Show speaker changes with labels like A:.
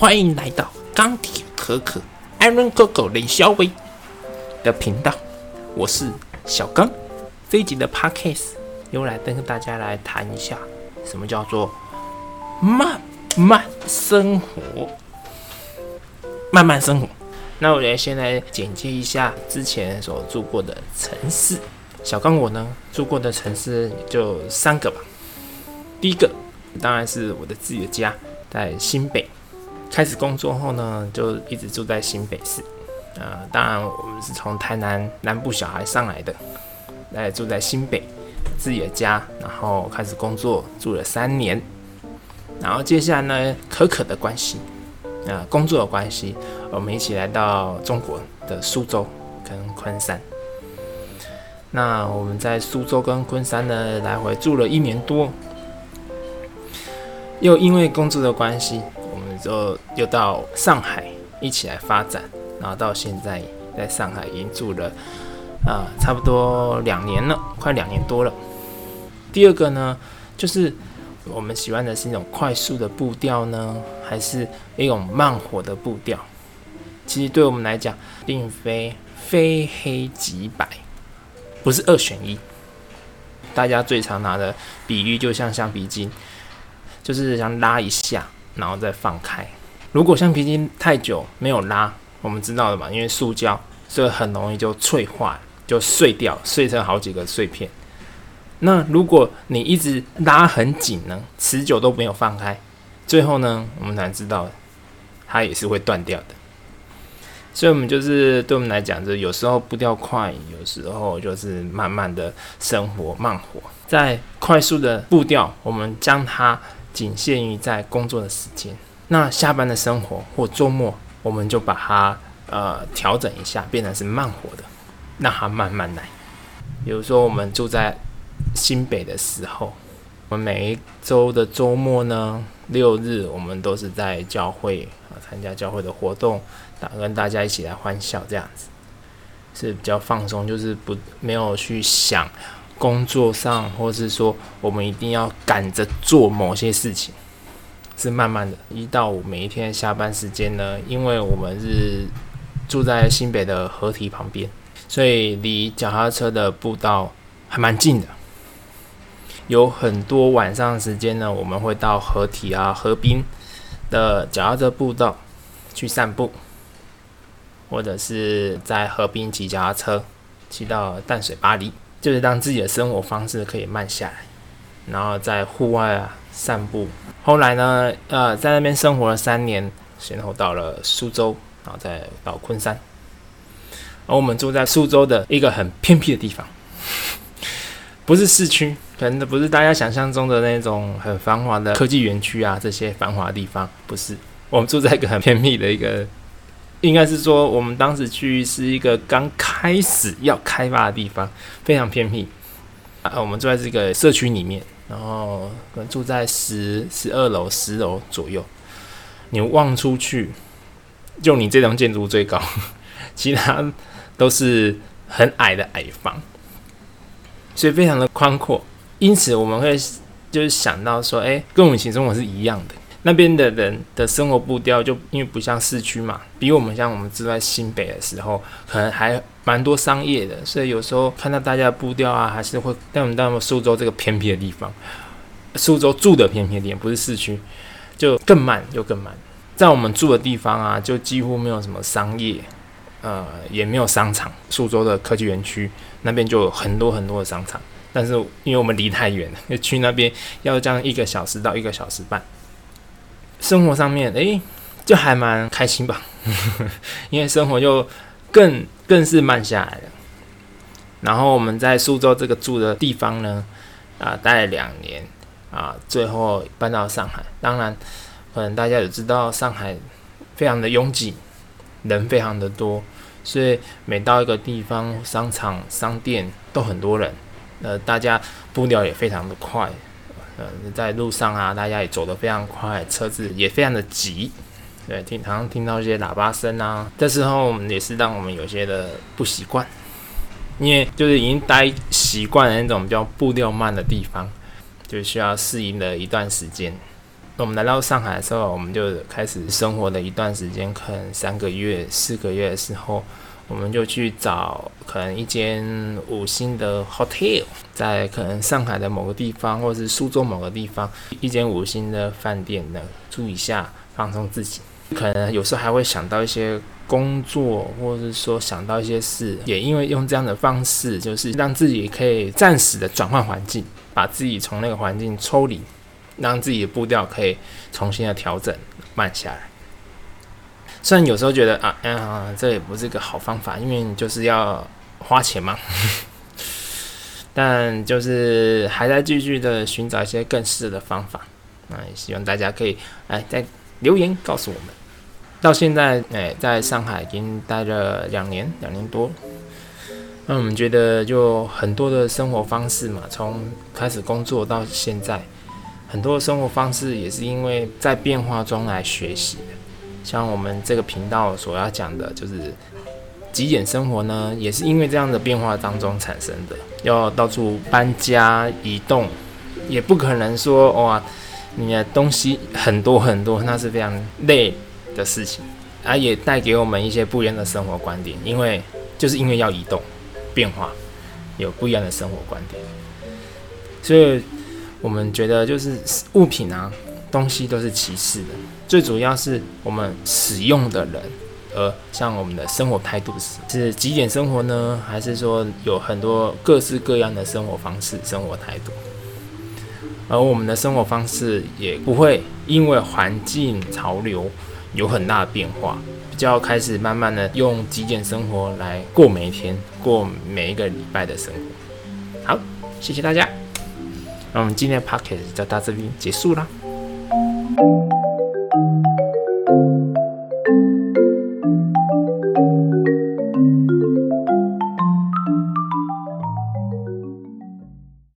A: 欢迎来到钢铁可可 Iron Coco 林小伟的频道，我是小刚。这一集的 Podcast 又来跟大家来谈一下，什么叫做慢慢生活。慢慢生活。那我来先来简介一下之前所住过的城市。小刚我呢住过的城市就三个吧。第一个当然是我的自己的家，在新北。开始工作后呢，就一直住在新北市。呃，当然我们是从台南南部小孩上来的，来住在新北自己的家，然后开始工作住了三年。然后接下来呢，可可的关系，啊，工作的关系，我们一起来到中国的苏州跟昆山。那我们在苏州跟昆山呢来回住了一年多，又因为工作的关系。就又到上海一起来发展，然后到现在在上海已经住了啊，差不多两年了，快两年多了。第二个呢，就是我们喜欢的是一种快速的步调呢，还是一种慢火的步调？其实对我们来讲，并非非黑即白，不是二选一。大家最常拿的比喻就像橡皮筋，就是想拉一下。然后再放开。如果橡皮筋太久没有拉，我们知道的嘛，因为塑胶，所以很容易就脆化，就碎掉，碎成好几个碎片。那如果你一直拉很紧呢，持久都没有放开，最后呢，我们才知道它也是会断掉的。所以，我们就是对我们来讲，就有时候步调快，有时候就是慢慢的生活慢活。在快速的步调，我们将它。仅限于在工作的时间，那下班的生活或周末，我们就把它呃调整一下，变成是慢活的，让它慢慢来。比如说我们住在新北的时候，我们每一周的周末呢，六日我们都是在教会啊参加教会的活动，打跟大家一起来欢笑，这样子是比较放松，就是不没有去想。工作上，或是说我们一定要赶着做某些事情，是慢慢的。一到五每一天下班时间呢，因为我们是住在新北的河堤旁边，所以离脚踏车的步道还蛮近的。有很多晚上时间呢，我们会到河堤啊、河滨的脚踏车步道去散步，或者是在河滨骑脚踏车，骑到淡水巴黎。就是让自己的生活方式可以慢下来，然后在户外啊散步。后来呢，呃，在那边生活了三年，先后到了苏州，然后再到昆山。而我们住在苏州的一个很偏僻的地方，不是市区，可能不是大家想象中的那种很繁华的科技园区啊，这些繁华地方不是。我们住在一个很偏僻的一个。应该是说，我们当时去是一个刚开始要开发的地方，非常偏僻啊。我们住在这个社区里面，然后可能住在十十二楼、十楼左右。你望出去，就你这栋建筑最高，其他都是很矮的矮房，所以非常的宽阔。因此，我们会就是想到说，哎，跟我们以前生活是一样的。那边的人的生活步调就因为不像市区嘛，比我们像我们住在新北的时候，可能还蛮多商业的，所以有时候看到大家的步调啊，还是会带我们到苏州这个偏僻的地方。苏州住的偏僻点不是市区，就更慢又更慢。在我们住的地方啊，就几乎没有什么商业，呃，也没有商场。苏州的科技园区那边就有很多很多的商场，但是因为我们离太远了，去那边要将一个小时到一个小时半。生活上面，诶，就还蛮开心吧，因为生活就更更是慢下来了。然后我们在苏州这个住的地方呢，啊，待了两年，啊，最后搬到上海。当然，可能大家也知道，上海非常的拥挤，人非常的多，所以每到一个地方，商场、商店都很多人，呃，大家步调也非常的快。呃，在路上啊，大家也走得非常快，车子也非常的急，对，听常常听到一些喇叭声啊。这时候也是让我们有些的不习惯，因为就是已经待习惯了那种比较步调慢的地方，就需要适应了一段时间。我们来到上海的时候，我们就开始生活的一段时间，可能三个月、四个月的时候，我们就去找可能一间五星的 hotel，在可能上海的某个地方，或者是苏州某个地方，一间五星的饭店呢住一下，放松自己。可能有时候还会想到一些工作，或者是说想到一些事，也因为用这样的方式，就是让自己可以暂时的转换环境，把自己从那个环境抽离，让自己的步调可以重新的调整慢下来。虽然有时候觉得啊，嗯，这也不是个好方法，因为你就是要花钱嘛。但就是还在继续的寻找一些更适的方法。那也希望大家可以哎在留言告诉我们。到现在，哎，在上海已经待了两年，两年多。那我们觉得，就很多的生活方式嘛，从开始工作到现在，很多的生活方式也是因为在变化中来学习的。像我们这个频道所要讲的，就是极简生活呢，也是因为这样的变化当中产生的。要到处搬家移动，也不可能说哇，你的东西很多很多，那是非常累。的事情，啊，也带给我们一些不一样的生活观点，因为就是因为要移动、变化，有不一样的生活观点，所以我们觉得就是物品啊、东西都是其次的，最主要是我们使用的人，而像我们的生活态度是是极简生活呢，还是说有很多各式各样的生活方式、生活态度，而我们的生活方式也不会因为环境潮流。有很大的变化，比较开始慢慢的用极简生活来过每一天，过每一个礼拜的生活。好，谢谢大家，那我们今天的 podcast 就到这边结束啦。you